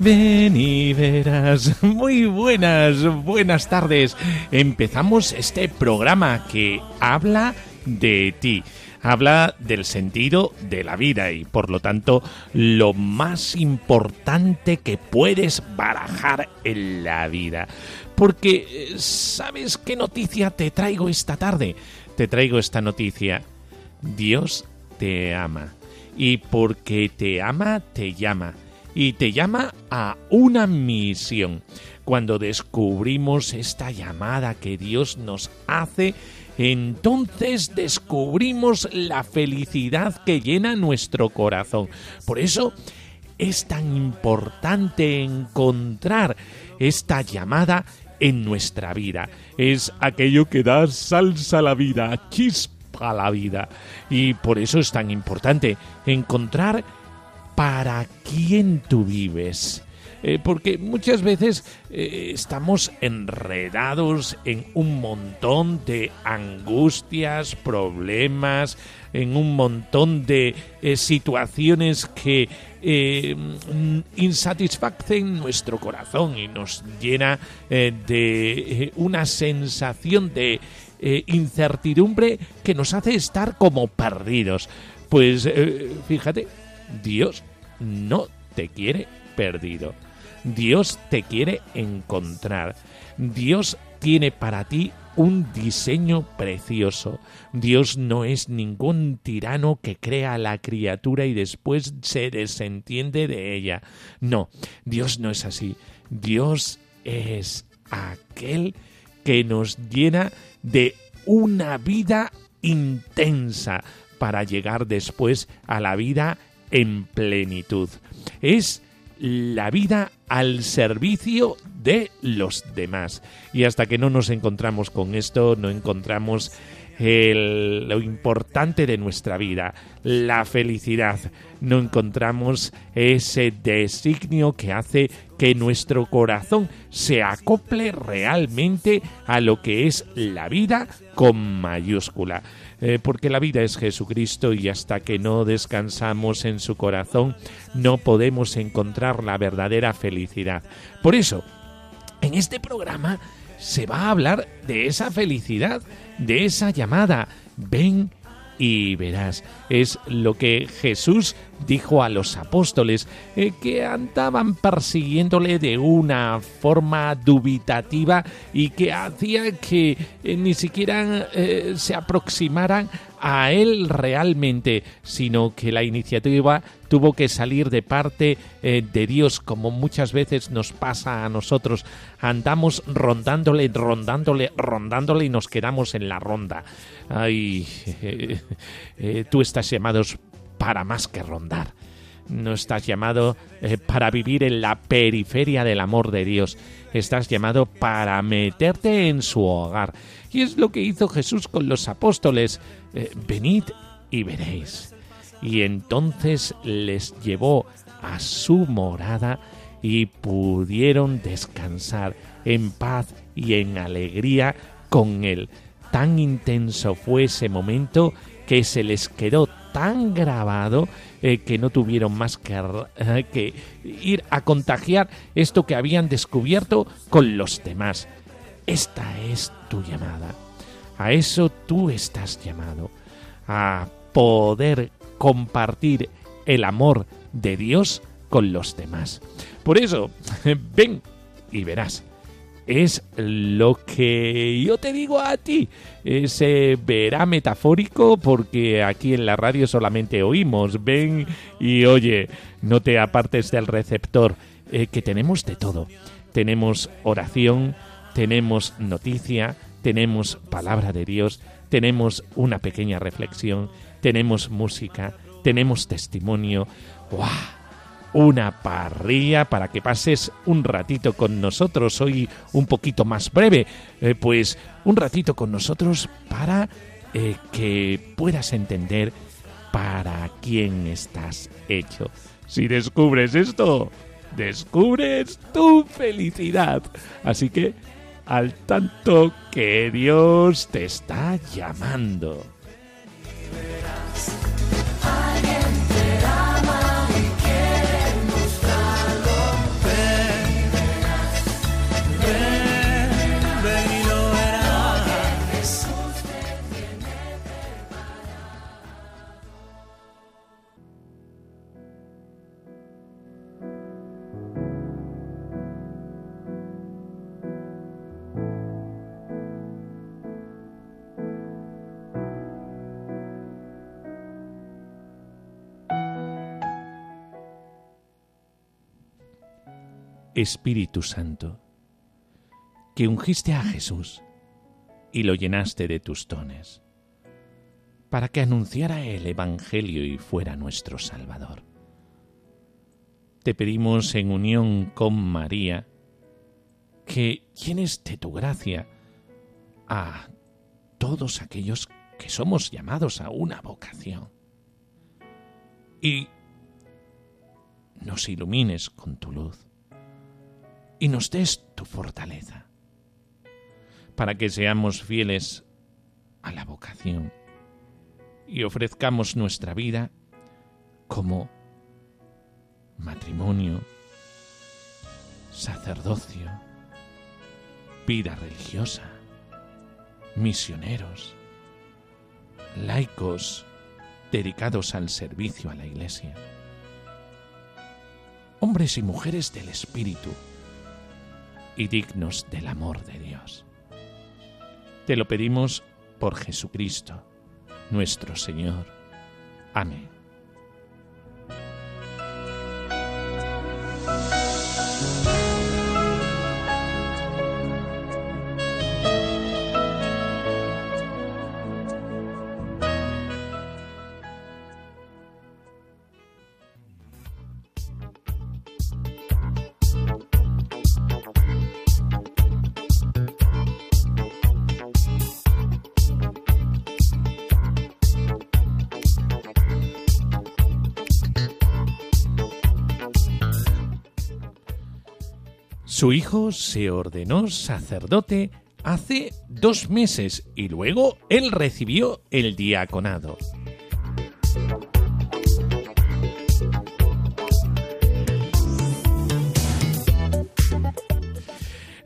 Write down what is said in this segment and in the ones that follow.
Ven y verás. Muy buenas, buenas tardes. Empezamos este programa que habla de ti. Habla del sentido de la vida y por lo tanto lo más importante que puedes barajar en la vida. Porque eh, ¿sabes qué noticia te traigo esta tarde? Te traigo esta noticia. Dios te ama. Y porque te ama, te llama y te llama a una misión. Cuando descubrimos esta llamada que Dios nos hace, entonces descubrimos la felicidad que llena nuestro corazón. Por eso es tan importante encontrar esta llamada en nuestra vida. Es aquello que da salsa a la vida, chispa a la vida. Y por eso es tan importante encontrar para quién tú vives. Eh, porque muchas veces eh, estamos enredados en un montón de angustias, problemas, en un montón de eh, situaciones que insatisfacen nuestro corazón y nos llena de una sensación de incertidumbre que nos hace estar como perdidos. Pues fíjate, Dios no te quiere perdido. Dios te quiere encontrar. Dios tiene para ti un diseño precioso. Dios no es ningún tirano que crea a la criatura y después se desentiende de ella. No, Dios no es así. Dios es aquel que nos llena de una vida intensa para llegar después a la vida en plenitud. Es la vida al servicio de los demás. Y hasta que no nos encontramos con esto, no encontramos lo importante de nuestra vida, la felicidad. No encontramos ese designio que hace que nuestro corazón se acople realmente a lo que es la vida con mayúscula. Eh, porque la vida es Jesucristo y hasta que no descansamos en su corazón no podemos encontrar la verdadera felicidad. Por eso, en este programa se va a hablar de esa felicidad, de esa llamada. Ven y verás. Es lo que Jesús dijo a los apóstoles eh, que andaban persiguiéndole de una forma dubitativa y que hacía que eh, ni siquiera eh, se aproximaran a él realmente, sino que la iniciativa tuvo que salir de parte de Dios, como muchas veces nos pasa a nosotros. Andamos rondándole, rondándole, rondándole y nos quedamos en la ronda. Ay, tú estás llamados para más que rondar. No estás llamado eh, para vivir en la periferia del amor de Dios. Estás llamado para meterte en su hogar. Y es lo que hizo Jesús con los apóstoles. Eh, venid y veréis. Y entonces les llevó a su morada y pudieron descansar en paz y en alegría con él. Tan intenso fue ese momento que se les quedó tan grabado eh, que no tuvieron más que, eh, que ir a contagiar esto que habían descubierto con los demás. Esta es tu llamada. A eso tú estás llamado. A poder compartir el amor de Dios con los demás. Por eso, ven y verás. Es lo que yo te digo a ti. Se verá metafórico porque aquí en la radio solamente oímos. Ven y oye, no te apartes del receptor, eh, que tenemos de todo. Tenemos oración, tenemos noticia, tenemos palabra de Dios, tenemos una pequeña reflexión, tenemos música, tenemos testimonio. ¡Wow! Una parrilla para que pases un ratito con nosotros. Hoy un poquito más breve, eh, pues un ratito con nosotros para eh, que puedas entender para quién estás hecho. Si descubres esto, descubres tu felicidad. Así que al tanto que Dios te está llamando. Espíritu Santo, que ungiste a Jesús y lo llenaste de tus dones, para que anunciara el Evangelio y fuera nuestro Salvador. Te pedimos en unión con María que llenes de tu gracia a todos aquellos que somos llamados a una vocación y nos ilumines con tu luz y nos des tu fortaleza, para que seamos fieles a la vocación y ofrezcamos nuestra vida como matrimonio, sacerdocio, vida religiosa, misioneros, laicos dedicados al servicio a la Iglesia, hombres y mujeres del Espíritu, y dignos del amor de Dios. Te lo pedimos por Jesucristo, nuestro Señor. Amén. Su hijo se ordenó sacerdote hace dos meses y luego él recibió el diaconado.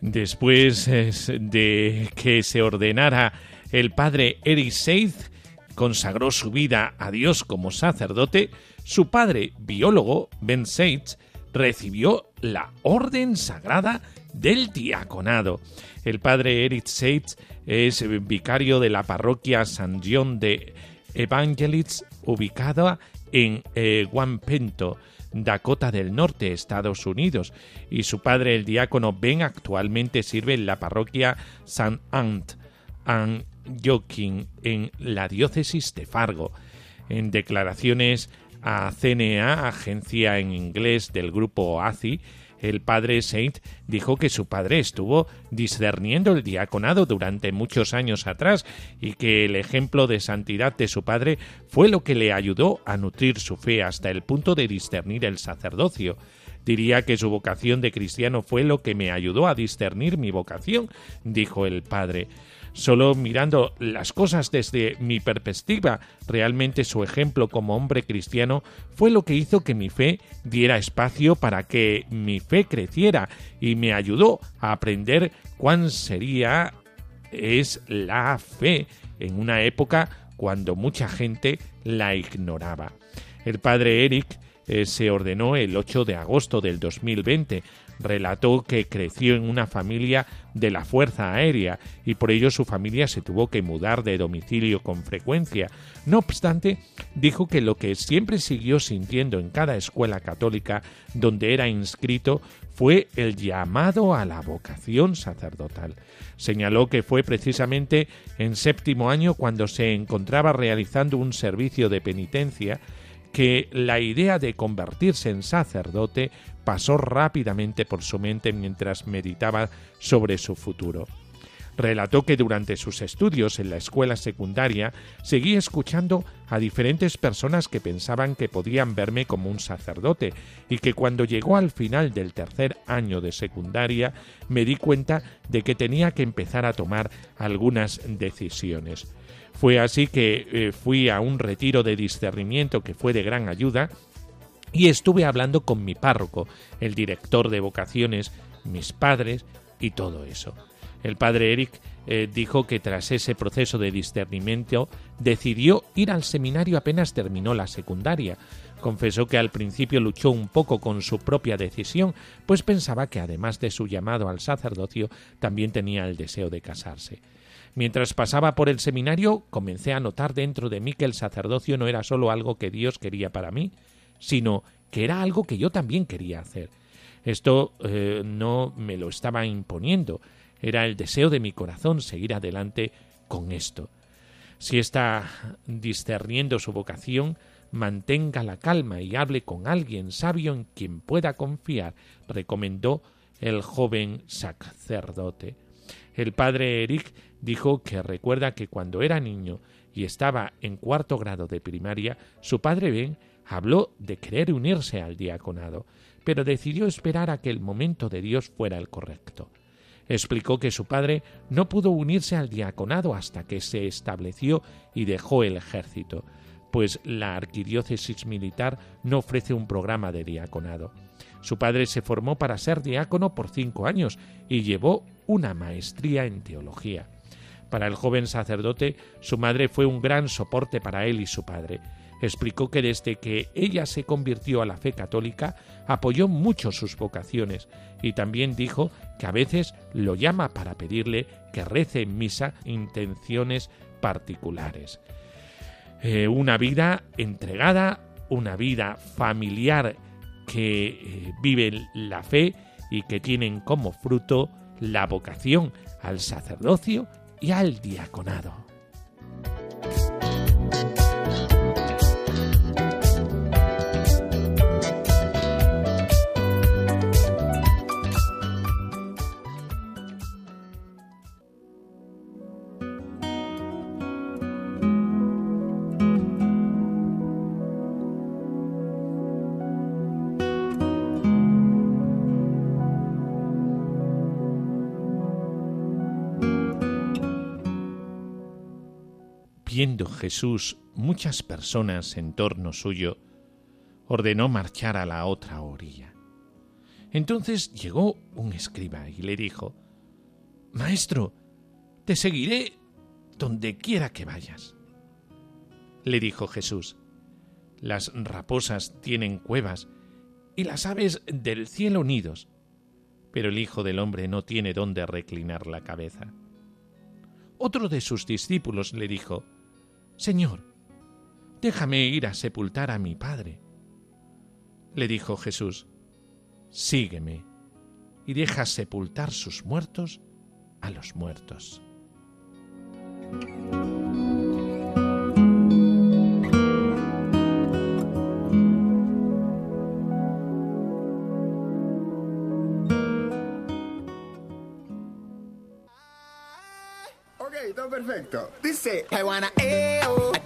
Después de que se ordenara el padre Eric Seith, consagró su vida a Dios como sacerdote, su padre biólogo, Ben Seitz, recibió la Orden Sagrada del Diaconado. El padre Eric Seitz es vicario de la parroquia San John de Evangelist, ubicada en eh, Wampento, Dakota del Norte, Estados Unidos, y su padre, el diácono Ben, actualmente sirve en la parroquia San Ant, Joking, en la diócesis de Fargo. En declaraciones a CNA, agencia en inglés del grupo ACI, el padre Saint dijo que su padre estuvo discerniendo el diaconado durante muchos años atrás y que el ejemplo de santidad de su padre fue lo que le ayudó a nutrir su fe hasta el punto de discernir el sacerdocio. Diría que su vocación de cristiano fue lo que me ayudó a discernir mi vocación, dijo el padre. Solo mirando las cosas desde mi perspectiva, realmente su ejemplo como hombre cristiano fue lo que hizo que mi fe diera espacio para que mi fe creciera y me ayudó a aprender cuán sería es la fe en una época cuando mucha gente la ignoraba. El padre Eric eh, se ordenó el 8 de agosto del 2020. Relató que creció en una familia de la Fuerza Aérea y por ello su familia se tuvo que mudar de domicilio con frecuencia. No obstante, dijo que lo que siempre siguió sintiendo en cada escuela católica donde era inscrito fue el llamado a la vocación sacerdotal. Señaló que fue precisamente en séptimo año cuando se encontraba realizando un servicio de penitencia que la idea de convertirse en sacerdote pasó rápidamente por su mente mientras meditaba sobre su futuro. Relató que durante sus estudios en la escuela secundaria seguía escuchando a diferentes personas que pensaban que podían verme como un sacerdote y que cuando llegó al final del tercer año de secundaria me di cuenta de que tenía que empezar a tomar algunas decisiones. Fue así que eh, fui a un retiro de discernimiento que fue de gran ayuda y estuve hablando con mi párroco, el director de vocaciones, mis padres y todo eso. El padre Eric eh, dijo que tras ese proceso de discernimiento decidió ir al seminario apenas terminó la secundaria. Confesó que al principio luchó un poco con su propia decisión, pues pensaba que además de su llamado al sacerdocio, también tenía el deseo de casarse. Mientras pasaba por el seminario, comencé a notar dentro de mí que el sacerdocio no era solo algo que Dios quería para mí, sino que era algo que yo también quería hacer. Esto eh, no me lo estaba imponiendo, era el deseo de mi corazón seguir adelante con esto. Si está discerniendo su vocación, mantenga la calma y hable con alguien sabio en quien pueda confiar, recomendó el joven sacerdote. El padre Eric dijo que recuerda que cuando era niño y estaba en cuarto grado de primaria, su padre Ben habló de querer unirse al diaconado, pero decidió esperar a que el momento de Dios fuera el correcto. Explicó que su padre no pudo unirse al diaconado hasta que se estableció y dejó el ejército, pues la arquidiócesis militar no ofrece un programa de diaconado. Su padre se formó para ser diácono por cinco años y llevó una maestría en teología. Para el joven sacerdote, su madre fue un gran soporte para él y su padre explicó que desde que ella se convirtió a la fe católica apoyó mucho sus vocaciones y también dijo que a veces lo llama para pedirle que rece en misa intenciones particulares. Eh, una vida entregada, una vida familiar que eh, vive la fe y que tienen como fruto la vocación al sacerdocio y al diaconado. Viendo Jesús muchas personas en torno suyo, ordenó marchar a la otra orilla. Entonces llegó un escriba y le dijo, Maestro, te seguiré donde quiera que vayas. Le dijo Jesús, Las raposas tienen cuevas y las aves del cielo nidos, pero el Hijo del Hombre no tiene dónde reclinar la cabeza. Otro de sus discípulos le dijo, Señor, déjame ir a sepultar a mi padre. Le dijo Jesús, Sígueme y deja sepultar sus muertos a los muertos. perfecto. Dice, I wanna a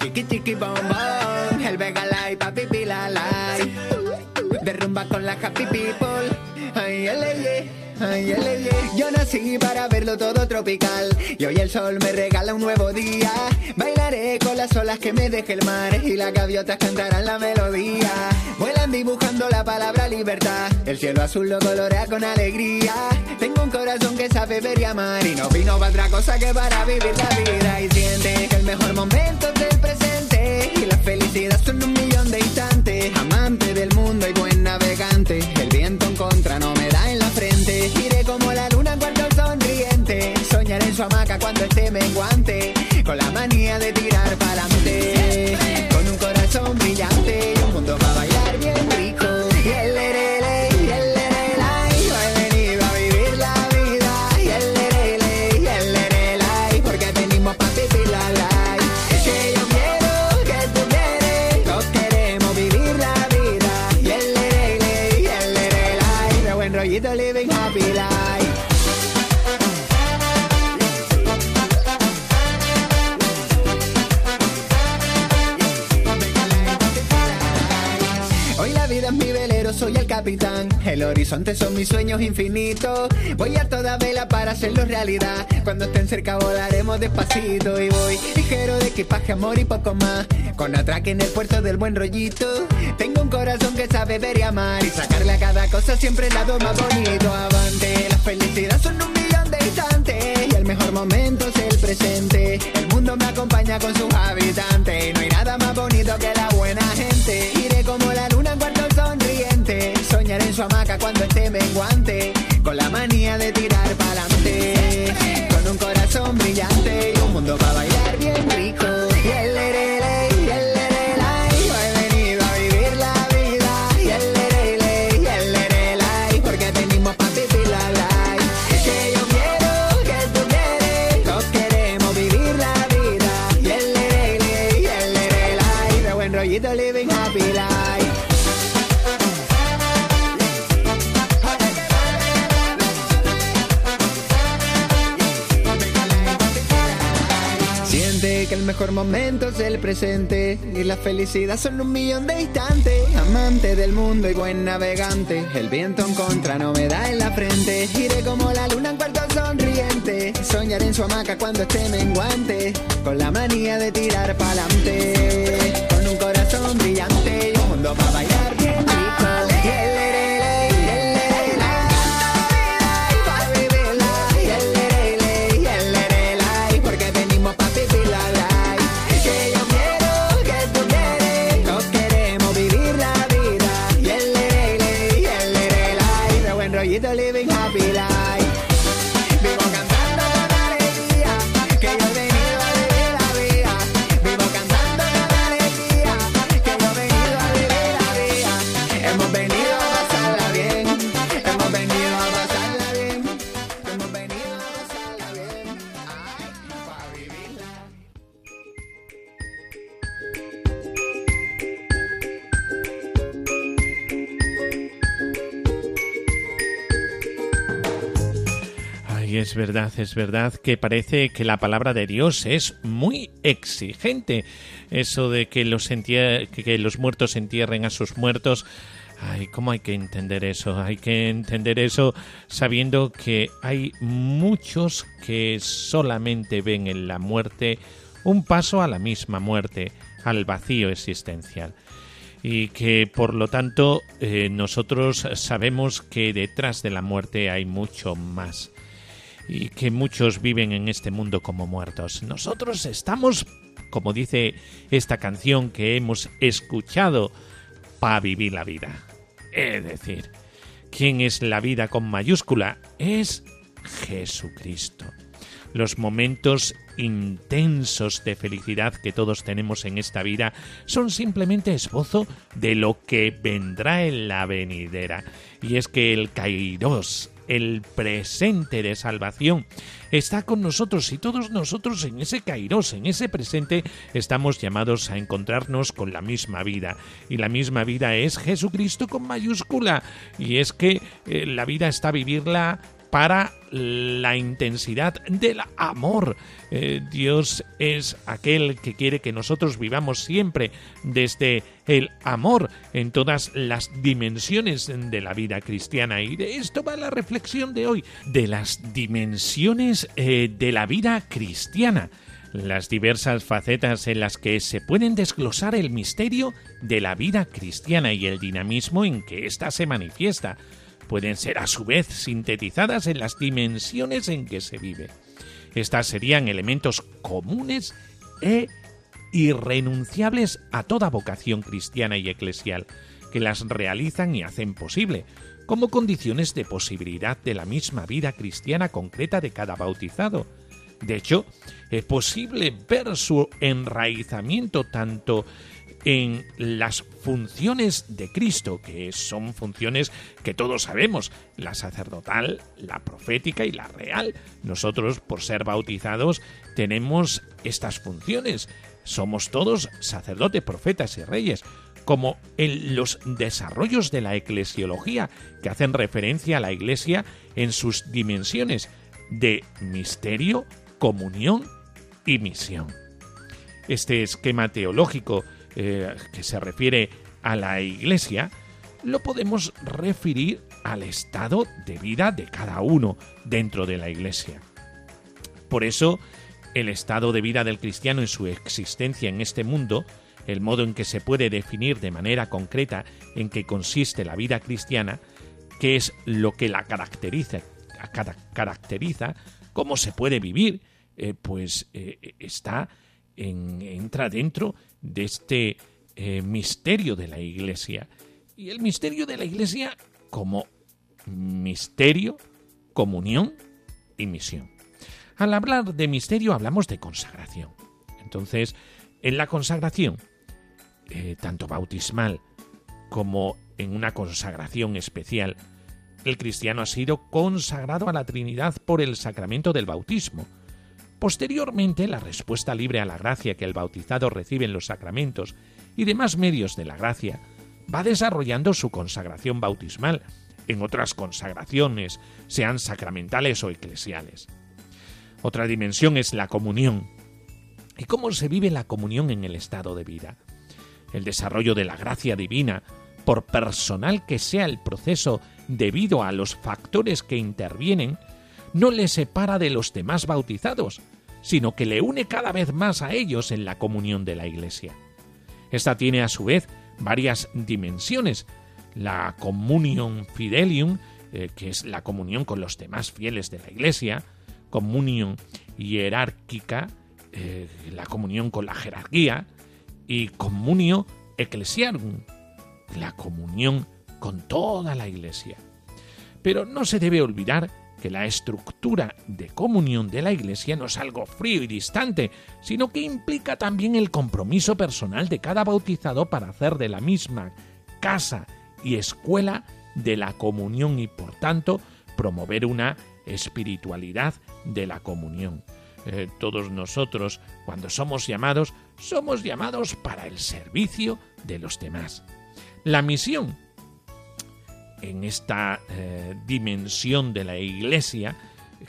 chiqui chiqui bom el vega light, papi la light. Derrumba con la happy people, ay, ay, ay, ay, Yo nací para verlo todo tropical y hoy el sol me regala un nuevo día. Bailaré con las olas que me deje el mar y las gaviotas cantarán la melodía. Vuelan dibujando la palabra libertad, el cielo azul lo colorea con alegría. Corazón que sabe ver y amar y no vino para otra cosa que para vivir la vida y siente que el mejor momento es el presente. Y la felicidad son un millón de instantes. Amante del mundo y buen navegante. El viento en contra no me da en la frente. Iré como la luna cuando sonriente. Soñaré en su hamaca cuando esté menguante. Con la manía de tirar pa'lante. Con mi velero, soy el capitán. El horizonte son mis sueños infinitos. Voy a toda vela para hacerlo realidad. Cuando estén cerca volaremos despacito. Y voy ligero de equipaje, amor y poco más. Con atraque en el puerto del buen rollito. Tengo un corazón que sabe ver y amar. Y sacarle a cada cosa siempre el lado más bonito. Avante, la felicidad son un millón de instantes. Y el mejor momento es el presente. El mundo me acompaña con sus habitantes. Y no hay nada más bonito que la buena gente. Iré como la luna en sonriente. Soñaré en su hamaca cuando esté menguante. Con la manía de tirar pa'lante. Con un corazón brillante y un mundo para bailar bien rico. Mejor momento es el presente. Y la felicidad son un millón de instantes. Amante del mundo y buen navegante, el viento en contra no me da en la frente. Iré como la luna en cuarto sonriente, soñaré en su hamaca cuando esté menguante, con la manía de tirar pa'lante, con un corazón brillante y un mundo para bailar verdad, es verdad que parece que la palabra de Dios es muy exigente. Eso de que los, muertos entierren a sus muertos. Ay, ¿cómo hay que entender eso? Hay que entender eso sabiendo que hay muchos que solamente ven en la muerte un paso a la misma muerte, al vacío existencial y que por lo tanto eh, nosotros sabemos que detrás de la muerte hay mucho más y que muchos viven en este mundo como muertos. Nosotros estamos, como dice esta canción que hemos escuchado, para vivir la vida. Es decir, ¿quién es la vida con mayúscula? Es Jesucristo. Los momentos intensos de felicidad que todos tenemos en esta vida son simplemente esbozo de lo que vendrá en la venidera. Y es que el Kairos, el presente de salvación, está con nosotros y todos nosotros en ese Kairos, en ese presente, estamos llamados a encontrarnos con la misma vida. Y la misma vida es Jesucristo con mayúscula. Y es que eh, la vida está vivirla para la intensidad del amor. Eh, Dios es aquel que quiere que nosotros vivamos siempre desde el amor en todas las dimensiones de la vida cristiana. Y de esto va la reflexión de hoy, de las dimensiones eh, de la vida cristiana las diversas facetas en las que se pueden desglosar el misterio de la vida cristiana y el dinamismo en que ésta se manifiesta pueden ser a su vez sintetizadas en las dimensiones en que se vive. Estas serían elementos comunes e irrenunciables a toda vocación cristiana y eclesial, que las realizan y hacen posible, como condiciones de posibilidad de la misma vida cristiana concreta de cada bautizado. De hecho, es posible ver su enraizamiento tanto en las funciones de Cristo, que son funciones que todos sabemos, la sacerdotal, la profética y la real. Nosotros, por ser bautizados, tenemos estas funciones. Somos todos sacerdotes, profetas y reyes, como en los desarrollos de la eclesiología, que hacen referencia a la Iglesia en sus dimensiones de misterio, comunión y misión. Este esquema teológico eh, que se refiere a la Iglesia, lo podemos referir al estado de vida de cada uno dentro de la Iglesia. Por eso, el estado de vida del cristiano en su existencia en este mundo, el modo en que se puede definir de manera concreta en qué consiste la vida cristiana, qué es lo que la caracteriza, caracteriza cómo se puede vivir, eh, pues eh, está en, entra dentro de este eh, misterio de la Iglesia. Y el misterio de la Iglesia como misterio, comunión y misión. Al hablar de misterio hablamos de consagración. Entonces, en la consagración, eh, tanto bautismal como en una consagración especial, el cristiano ha sido consagrado a la Trinidad por el sacramento del bautismo, Posteriormente, la respuesta libre a la gracia que el bautizado recibe en los sacramentos y demás medios de la gracia va desarrollando su consagración bautismal en otras consagraciones, sean sacramentales o eclesiales. Otra dimensión es la comunión. ¿Y cómo se vive la comunión en el estado de vida? El desarrollo de la gracia divina, por personal que sea el proceso debido a los factores que intervienen, no le separa de los demás bautizados, sino que le une cada vez más a ellos en la comunión de la Iglesia. Esta tiene a su vez varias dimensiones. La communion fidelium, eh, que es la comunión con los demás fieles de la Iglesia, comunión hierárquica, eh, la comunión con la jerarquía, y comunio ecclesiarum, la comunión con toda la Iglesia. Pero no se debe olvidar que la estructura de comunión de la Iglesia no es algo frío y distante, sino que implica también el compromiso personal de cada bautizado para hacer de la misma casa y escuela de la comunión y por tanto promover una espiritualidad de la comunión. Eh, todos nosotros, cuando somos llamados, somos llamados para el servicio de los demás. La misión en esta eh, dimensión de la Iglesia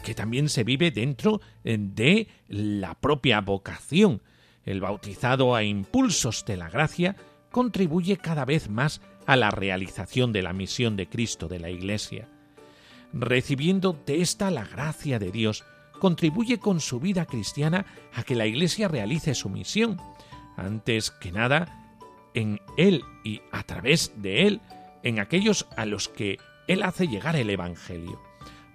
que también se vive dentro eh, de la propia vocación. El bautizado a impulsos de la gracia contribuye cada vez más a la realización de la misión de Cristo de la Iglesia. Recibiendo de esta la gracia de Dios, contribuye con su vida cristiana a que la Iglesia realice su misión. Antes que nada, en Él y a través de Él, en aquellos a los que Él hace llegar el Evangelio.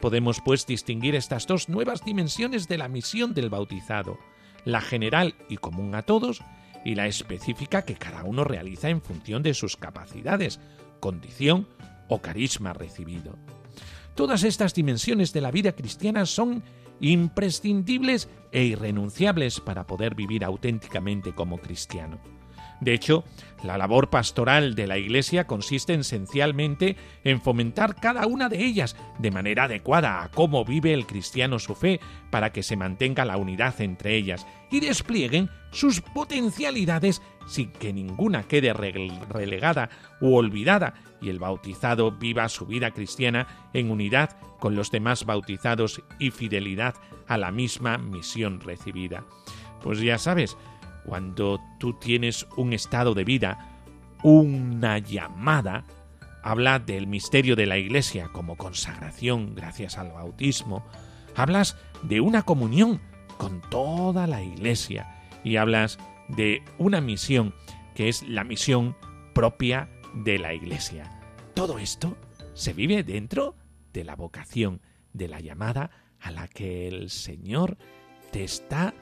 Podemos pues distinguir estas dos nuevas dimensiones de la misión del bautizado, la general y común a todos, y la específica que cada uno realiza en función de sus capacidades, condición o carisma recibido. Todas estas dimensiones de la vida cristiana son imprescindibles e irrenunciables para poder vivir auténticamente como cristiano. De hecho, la labor pastoral de la Iglesia consiste esencialmente en fomentar cada una de ellas de manera adecuada a cómo vive el cristiano su fe, para que se mantenga la unidad entre ellas y desplieguen sus potencialidades sin que ninguna quede relegada u olvidada y el bautizado viva su vida cristiana en unidad con los demás bautizados y fidelidad a la misma misión recibida. Pues ya sabes, cuando tú tienes un estado de vida, una llamada, habla del misterio de la Iglesia como consagración gracias al bautismo, hablas de una comunión con toda la Iglesia y hablas de una misión que es la misión propia de la Iglesia. Todo esto se vive dentro de la vocación, de la llamada a la que el Señor te está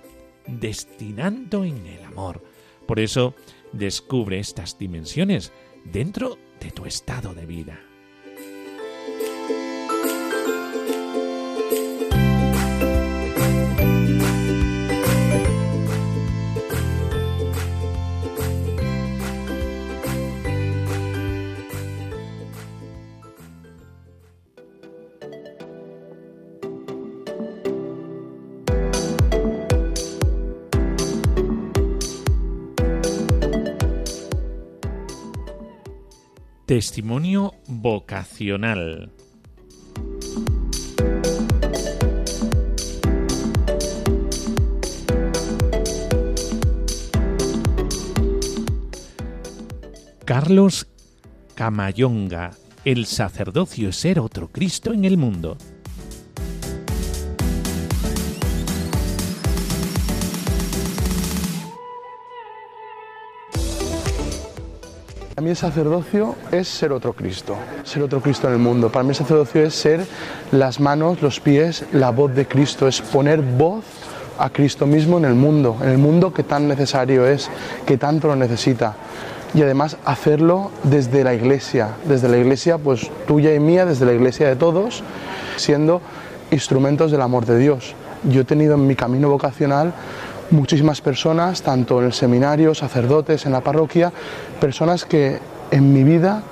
destinando en el amor, Por eso, descubre estas dimensiones dentro de tu estado de vida. Testimonio vocacional. Carlos Camayonga, el sacerdocio es ser otro Cristo en el mundo. Para mí el sacerdocio es ser otro Cristo, ser otro Cristo en el mundo. Para mí el sacerdocio es ser las manos, los pies, la voz de Cristo, es poner voz a Cristo mismo en el mundo, en el mundo que tan necesario es, que tanto lo necesita. Y además hacerlo desde la iglesia, desde la iglesia pues tuya y mía, desde la iglesia de todos, siendo instrumentos del amor de Dios. Yo he tenido en mi camino vocacional muchísimas personas, tanto en el seminario, sacerdotes, en la parroquia, personas que en mi vida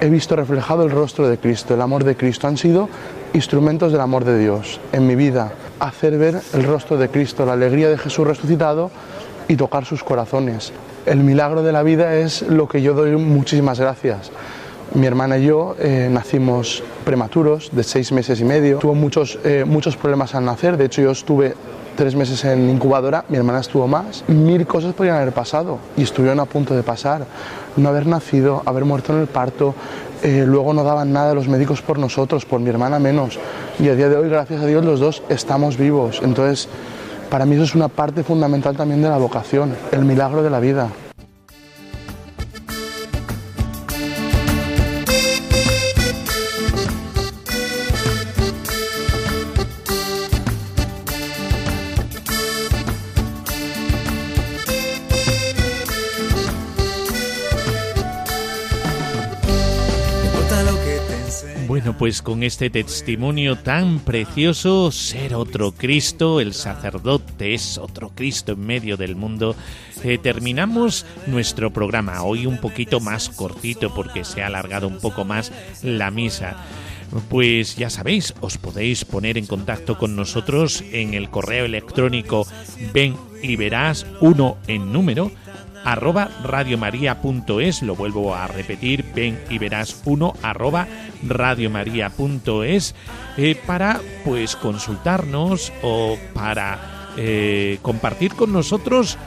he visto reflejado el rostro de Cristo, el amor de Cristo. Han sido instrumentos del amor de Dios en mi vida, hacer ver el rostro de Cristo, la alegría de Jesús resucitado y tocar sus corazones. El milagro de la vida es lo que yo doy muchísimas gracias. Mi hermana y yo eh, nacimos prematuros, de seis meses y medio. Tuvo muchos, eh, muchos problemas al nacer, de hecho yo estuve tres meses en incubadora, mi hermana estuvo más. Mil cosas podrían haber pasado y estuvieron a punto de pasar. No haber nacido, haber muerto en el parto, eh, luego no daban nada los médicos por nosotros, por mi hermana menos. Y a día de hoy, gracias a Dios, los dos estamos vivos. Entonces, para mí eso es una parte fundamental también de la vocación, el milagro de la vida. Pues con este testimonio tan precioso, ser otro Cristo, el sacerdote es otro Cristo en medio del mundo, eh, terminamos nuestro programa. Hoy un poquito más cortito porque se ha alargado un poco más la misa. Pues ya sabéis, os podéis poner en contacto con nosotros en el correo electrónico ven y verás uno en número arroba radiomaria.es, lo vuelvo a repetir, ven y verás uno arroba radiomaria.es eh, para pues consultarnos o para eh, compartir con nosotros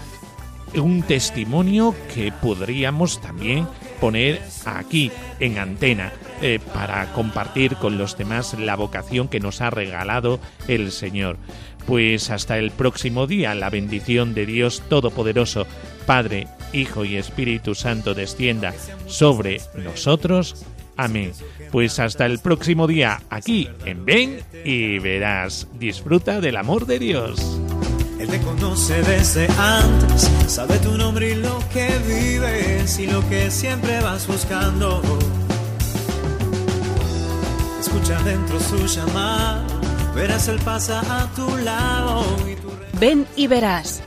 un testimonio que podríamos también poner aquí en antena eh, para compartir con los demás la vocación que nos ha regalado el Señor. Pues hasta el próximo día, la bendición de Dios Todopoderoso, Padre, Hijo y Espíritu Santo descienda sobre nosotros. Amén. Pues hasta el próximo día, aquí en Ven y verás. Disfruta del amor de Dios. Él te conoce desde antes, sabe tu nombre y lo que vives y lo que siempre vas buscando. Escucha dentro su llamado, verás Él pasa a tu lado. Y tu... Ven y verás